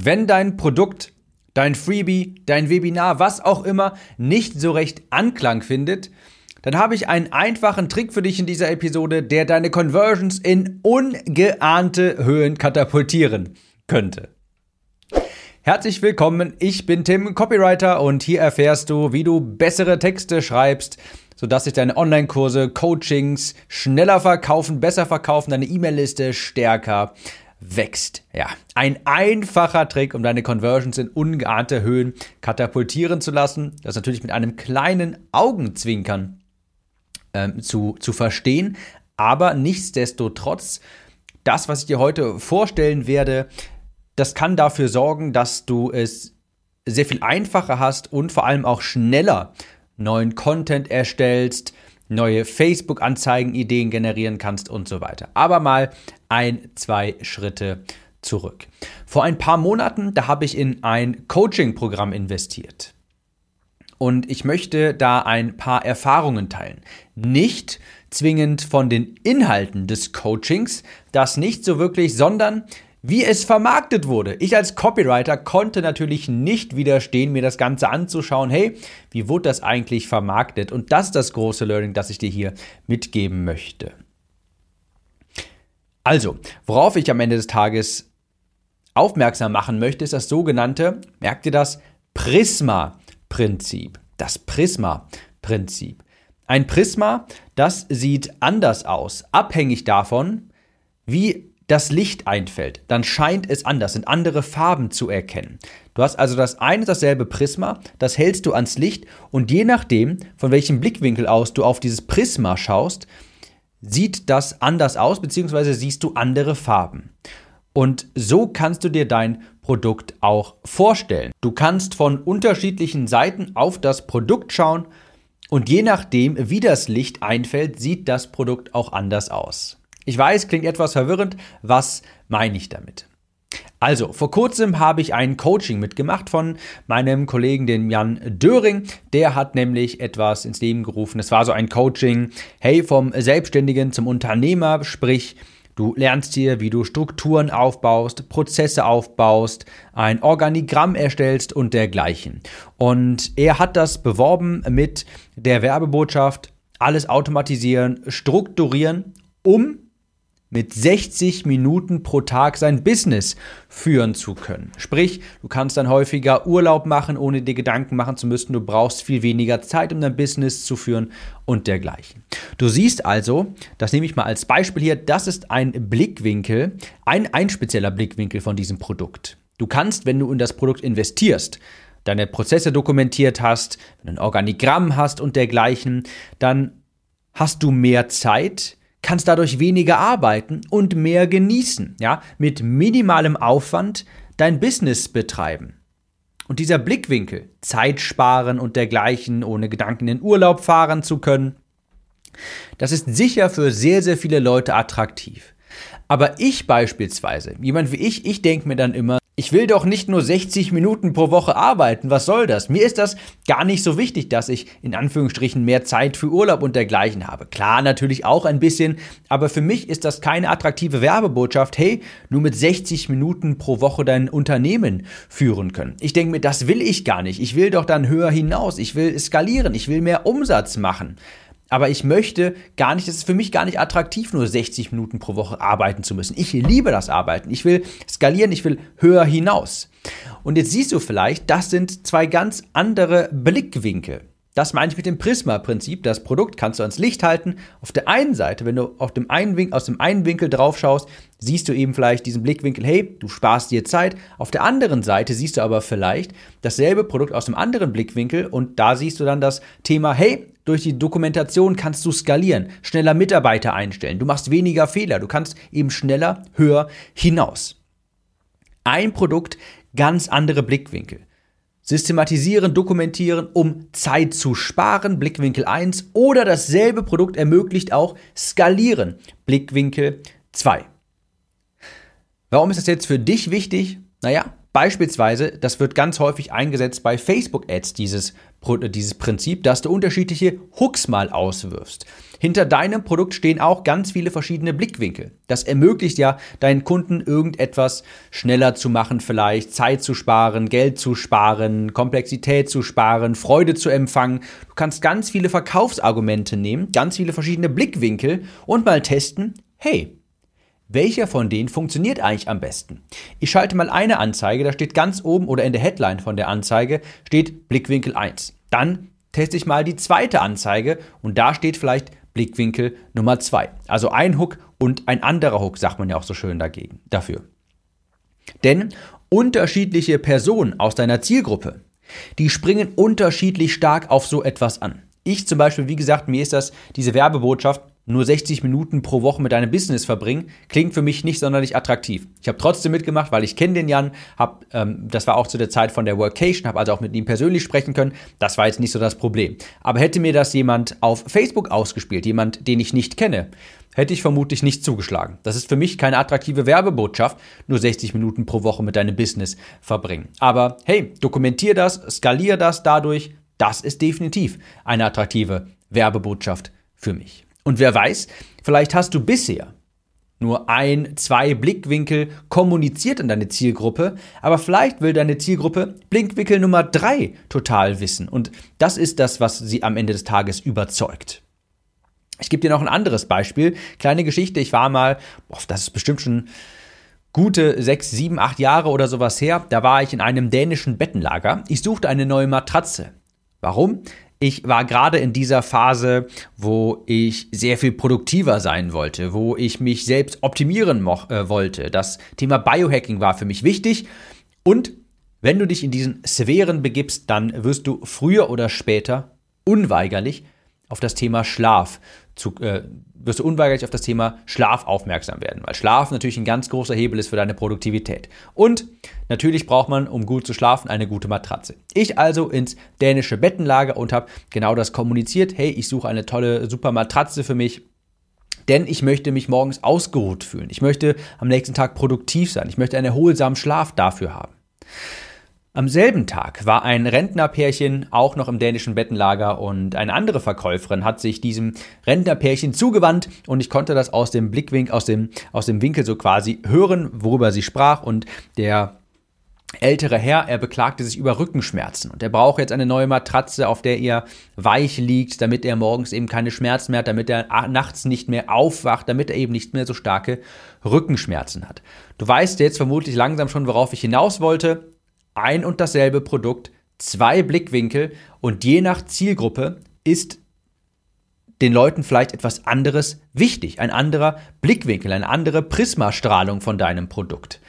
Wenn dein Produkt, dein Freebie, dein Webinar, was auch immer, nicht so recht Anklang findet, dann habe ich einen einfachen Trick für dich in dieser Episode, der deine Conversions in ungeahnte Höhen katapultieren könnte. Herzlich willkommen, ich bin Tim, Copywriter und hier erfährst du, wie du bessere Texte schreibst, sodass sich deine Online-Kurse, Coachings schneller verkaufen, besser verkaufen, deine E-Mail-Liste stärker wächst. Ja, ein einfacher Trick, um deine Conversions in ungeahnte Höhen katapultieren zu lassen. Das natürlich mit einem kleinen Augenzwinkern ähm, zu, zu verstehen. Aber nichtsdestotrotz, das, was ich dir heute vorstellen werde, das kann dafür sorgen, dass du es sehr viel einfacher hast und vor allem auch schneller neuen Content erstellst, neue Facebook-Anzeigen-Ideen generieren kannst und so weiter. Aber mal ein, zwei Schritte zurück. Vor ein paar Monaten, da habe ich in ein Coaching-Programm investiert. Und ich möchte da ein paar Erfahrungen teilen. Nicht zwingend von den Inhalten des Coachings, das nicht so wirklich, sondern wie es vermarktet wurde. Ich als Copywriter konnte natürlich nicht widerstehen, mir das Ganze anzuschauen. Hey, wie wurde das eigentlich vermarktet? Und das ist das große Learning, das ich dir hier mitgeben möchte. Also, worauf ich am Ende des Tages aufmerksam machen möchte, ist das sogenannte, merkt ihr das, Prisma-Prinzip. Das Prisma-Prinzip. Ein Prisma, das sieht anders aus, abhängig davon, wie das Licht einfällt, dann scheint es anders, sind andere Farben zu erkennen. Du hast also das eine dasselbe Prisma, das hältst du ans Licht und je nachdem, von welchem Blickwinkel aus du auf dieses Prisma schaust, sieht das anders aus, beziehungsweise siehst du andere Farben. Und so kannst du dir dein Produkt auch vorstellen. Du kannst von unterschiedlichen Seiten auf das Produkt schauen und je nachdem, wie das Licht einfällt, sieht das Produkt auch anders aus. Ich weiß, klingt etwas verwirrend. Was meine ich damit? Also, vor kurzem habe ich ein Coaching mitgemacht von meinem Kollegen, den Jan Döring. Der hat nämlich etwas ins Leben gerufen. Es war so ein Coaching, hey, vom Selbstständigen zum Unternehmer, sprich, Du lernst hier, wie du Strukturen aufbaust, Prozesse aufbaust, ein Organigramm erstellst und dergleichen. Und er hat das beworben mit der Werbebotschaft, alles automatisieren, strukturieren, um mit 60 Minuten pro Tag sein Business führen zu können. Sprich, du kannst dann häufiger Urlaub machen, ohne dir Gedanken machen zu müssen. Du brauchst viel weniger Zeit, um dein Business zu führen und dergleichen. Du siehst also, das nehme ich mal als Beispiel hier, das ist ein Blickwinkel, ein, ein spezieller Blickwinkel von diesem Produkt. Du kannst, wenn du in das Produkt investierst, deine Prozesse dokumentiert hast, wenn du ein Organigramm hast und dergleichen, dann hast du mehr Zeit, kannst dadurch weniger arbeiten und mehr genießen, ja, mit minimalem Aufwand dein Business betreiben. Und dieser Blickwinkel, Zeit sparen und dergleichen, ohne Gedanken in Urlaub fahren zu können, das ist sicher für sehr, sehr viele Leute attraktiv. Aber ich beispielsweise, jemand wie ich, ich denke mir dann immer, ich will doch nicht nur 60 Minuten pro Woche arbeiten, was soll das? Mir ist das gar nicht so wichtig, dass ich in Anführungsstrichen mehr Zeit für Urlaub und dergleichen habe. Klar, natürlich auch ein bisschen, aber für mich ist das keine attraktive Werbebotschaft, hey, nur mit 60 Minuten pro Woche dein Unternehmen führen können. Ich denke mir, das will ich gar nicht. Ich will doch dann höher hinaus, ich will skalieren, ich will mehr Umsatz machen. Aber ich möchte gar nicht, es ist für mich gar nicht attraktiv, nur 60 Minuten pro Woche arbeiten zu müssen. Ich liebe das Arbeiten. Ich will skalieren, ich will höher hinaus. Und jetzt siehst du vielleicht, das sind zwei ganz andere Blickwinkel. Das meine ich mit dem Prisma-Prinzip. Das Produkt kannst du ans Licht halten. Auf der einen Seite, wenn du auf dem einen Winkel, aus dem einen Winkel drauf schaust, siehst du eben vielleicht diesen Blickwinkel, hey, du sparst dir Zeit. Auf der anderen Seite siehst du aber vielleicht dasselbe Produkt aus dem anderen Blickwinkel und da siehst du dann das Thema, hey, durch die Dokumentation kannst du skalieren, schneller Mitarbeiter einstellen, du machst weniger Fehler, du kannst eben schneller, höher hinaus. Ein Produkt, ganz andere Blickwinkel. Systematisieren, dokumentieren, um Zeit zu sparen, Blickwinkel 1, oder dasselbe Produkt ermöglicht auch skalieren, Blickwinkel 2. Warum ist das jetzt für dich wichtig? Naja, Beispielsweise, das wird ganz häufig eingesetzt bei Facebook-Ads, dieses, dieses Prinzip, dass du unterschiedliche Hooks mal auswirfst. Hinter deinem Produkt stehen auch ganz viele verschiedene Blickwinkel. Das ermöglicht ja deinen Kunden irgendetwas schneller zu machen, vielleicht Zeit zu sparen, Geld zu sparen, Komplexität zu sparen, Freude zu empfangen. Du kannst ganz viele Verkaufsargumente nehmen, ganz viele verschiedene Blickwinkel und mal testen, hey, welcher von denen funktioniert eigentlich am besten? Ich schalte mal eine Anzeige, da steht ganz oben oder in der Headline von der Anzeige steht Blickwinkel 1. Dann teste ich mal die zweite Anzeige und da steht vielleicht Blickwinkel Nummer 2. Also ein Hook und ein anderer Hook, sagt man ja auch so schön dagegen, dafür. Denn unterschiedliche Personen aus deiner Zielgruppe, die springen unterschiedlich stark auf so etwas an. Ich zum Beispiel, wie gesagt, mir ist das, diese Werbebotschaft nur 60 Minuten pro Woche mit deinem Business verbringen, klingt für mich nicht sonderlich attraktiv. Ich habe trotzdem mitgemacht, weil ich kenne den Jan, hab, ähm, das war auch zu der Zeit von der Workation, habe also auch mit ihm persönlich sprechen können. Das war jetzt nicht so das Problem. Aber hätte mir das jemand auf Facebook ausgespielt, jemand, den ich nicht kenne, hätte ich vermutlich nicht zugeschlagen. Das ist für mich keine attraktive Werbebotschaft, nur 60 Minuten pro Woche mit deinem Business verbringen. Aber hey, dokumentier das, skalier das dadurch. Das ist definitiv eine attraktive Werbebotschaft für mich. Und wer weiß, vielleicht hast du bisher nur ein, zwei Blickwinkel kommuniziert an deine Zielgruppe, aber vielleicht will deine Zielgruppe Blickwinkel Nummer drei total wissen. Und das ist das, was sie am Ende des Tages überzeugt. Ich gebe dir noch ein anderes Beispiel. Kleine Geschichte. Ich war mal, boah, das ist bestimmt schon gute sechs, sieben, acht Jahre oder sowas her. Da war ich in einem dänischen Bettenlager. Ich suchte eine neue Matratze. Warum? Ich war gerade in dieser Phase, wo ich sehr viel produktiver sein wollte, wo ich mich selbst optimieren äh, wollte. Das Thema Biohacking war für mich wichtig. Und wenn du dich in diesen Sphären begibst, dann wirst du früher oder später unweigerlich auf das Thema Schlaf zu, äh, wirst du unweigerlich auf das Thema Schlaf aufmerksam werden, weil Schlaf natürlich ein ganz großer Hebel ist für deine Produktivität. Und natürlich braucht man, um gut zu schlafen, eine gute Matratze. Ich also ins dänische Bettenlager und habe genau das kommuniziert. Hey, ich suche eine tolle, super Matratze für mich. Denn ich möchte mich morgens ausgeruht fühlen. Ich möchte am nächsten Tag produktiv sein. Ich möchte einen erholsamen Schlaf dafür haben. Am selben Tag war ein Rentnerpärchen auch noch im dänischen Bettenlager und eine andere Verkäuferin hat sich diesem Rentnerpärchen zugewandt und ich konnte das aus dem Blickwinkel, aus dem, aus dem Winkel so quasi hören, worüber sie sprach und der ältere Herr, er beklagte sich über Rückenschmerzen und er braucht jetzt eine neue Matratze, auf der er weich liegt, damit er morgens eben keine Schmerzen mehr hat, damit er nachts nicht mehr aufwacht, damit er eben nicht mehr so starke Rückenschmerzen hat. Du weißt jetzt vermutlich langsam schon, worauf ich hinaus wollte ein und dasselbe Produkt, zwei Blickwinkel und je nach Zielgruppe ist den Leuten vielleicht etwas anderes wichtig, ein anderer Blickwinkel, eine andere Prismastrahlung von deinem Produkt.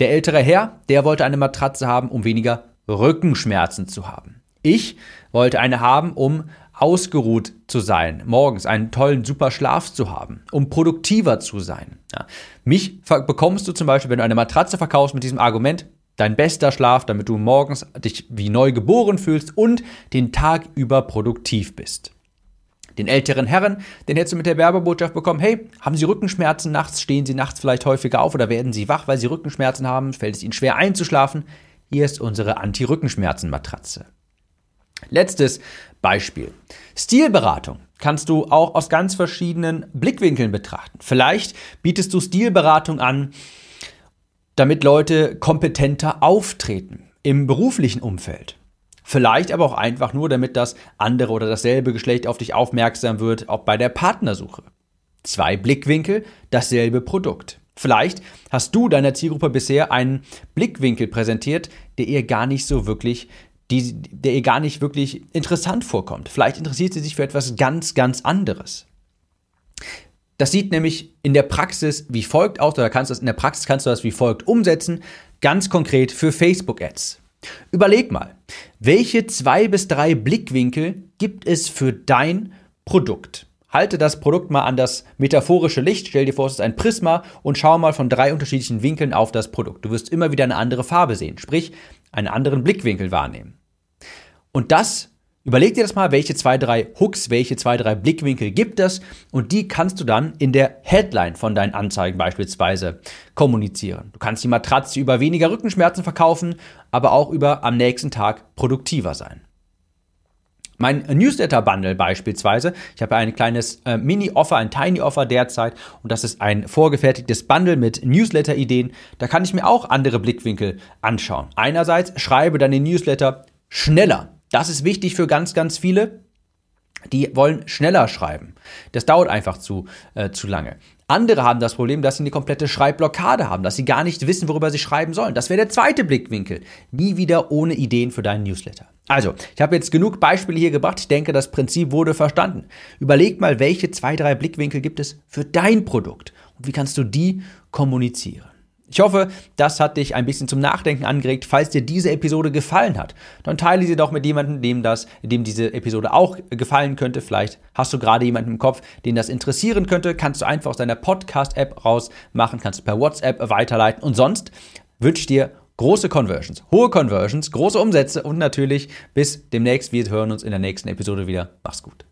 Der ältere Herr, der wollte eine Matratze haben, um weniger Rückenschmerzen zu haben. Ich wollte eine haben, um ausgeruht zu sein, morgens einen tollen, super Schlaf zu haben, um produktiver zu sein. Ja. Mich bekommst du zum Beispiel, wenn du eine Matratze verkaufst mit diesem Argument, dein bester Schlaf, damit du morgens dich wie neu geboren fühlst und den Tag über produktiv bist. Den älteren Herren, den hättest du mit der Werbebotschaft bekommen, hey, haben Sie Rückenschmerzen nachts, stehen Sie nachts vielleicht häufiger auf oder werden Sie wach, weil Sie Rückenschmerzen haben, fällt es Ihnen schwer einzuschlafen? Hier ist unsere Anti-Rückenschmerzen-Matratze. Letztes Beispiel. Stilberatung kannst du auch aus ganz verschiedenen Blickwinkeln betrachten. Vielleicht bietest du Stilberatung an, damit Leute kompetenter auftreten im beruflichen Umfeld. Vielleicht aber auch einfach nur, damit das andere oder dasselbe Geschlecht auf dich aufmerksam wird, auch bei der Partnersuche. Zwei Blickwinkel, dasselbe Produkt. Vielleicht hast du deiner Zielgruppe bisher einen Blickwinkel präsentiert, der ihr gar nicht so wirklich, die, der ihr gar nicht wirklich interessant vorkommt. Vielleicht interessiert sie sich für etwas ganz, ganz anderes. Das sieht nämlich in der Praxis wie folgt aus, oder kannst du das in der Praxis kannst du das wie folgt umsetzen, ganz konkret für Facebook-Ads. Überleg mal, welche zwei bis drei Blickwinkel gibt es für dein Produkt? Halte das Produkt mal an das metaphorische Licht, stell dir vor, es ist ein Prisma und schau mal von drei unterschiedlichen Winkeln auf das Produkt. Du wirst immer wieder eine andere Farbe sehen, sprich einen anderen Blickwinkel wahrnehmen. Und das Überleg dir das mal, welche zwei, drei Hooks, welche zwei, drei Blickwinkel gibt es und die kannst du dann in der Headline von deinen Anzeigen beispielsweise kommunizieren. Du kannst die Matratze über weniger Rückenschmerzen verkaufen, aber auch über am nächsten Tag produktiver sein. Mein Newsletter-Bundle beispielsweise, ich habe ein kleines äh, Mini-Offer, ein Tiny-Offer derzeit und das ist ein vorgefertigtes Bundle mit Newsletter-Ideen. Da kann ich mir auch andere Blickwinkel anschauen. Einerseits schreibe dann den Newsletter schneller. Das ist wichtig für ganz, ganz viele. Die wollen schneller schreiben. Das dauert einfach zu, äh, zu lange. Andere haben das Problem, dass sie eine komplette Schreibblockade haben, dass sie gar nicht wissen, worüber sie schreiben sollen. Das wäre der zweite Blickwinkel. Nie wieder ohne Ideen für deinen Newsletter. Also, ich habe jetzt genug Beispiele hier gebracht. Ich denke, das Prinzip wurde verstanden. Überleg mal, welche zwei, drei Blickwinkel gibt es für dein Produkt und wie kannst du die kommunizieren. Ich hoffe, das hat dich ein bisschen zum Nachdenken angeregt. Falls dir diese Episode gefallen hat, dann teile sie doch mit jemandem, dem das, dem diese Episode auch gefallen könnte. Vielleicht hast du gerade jemanden im Kopf, den das interessieren könnte. Kannst du einfach aus deiner Podcast-App rausmachen, kannst du per WhatsApp weiterleiten. Und sonst wünsche ich dir große Conversions, hohe Conversions, große Umsätze und natürlich bis demnächst. Wir hören uns in der nächsten Episode wieder. Mach's gut.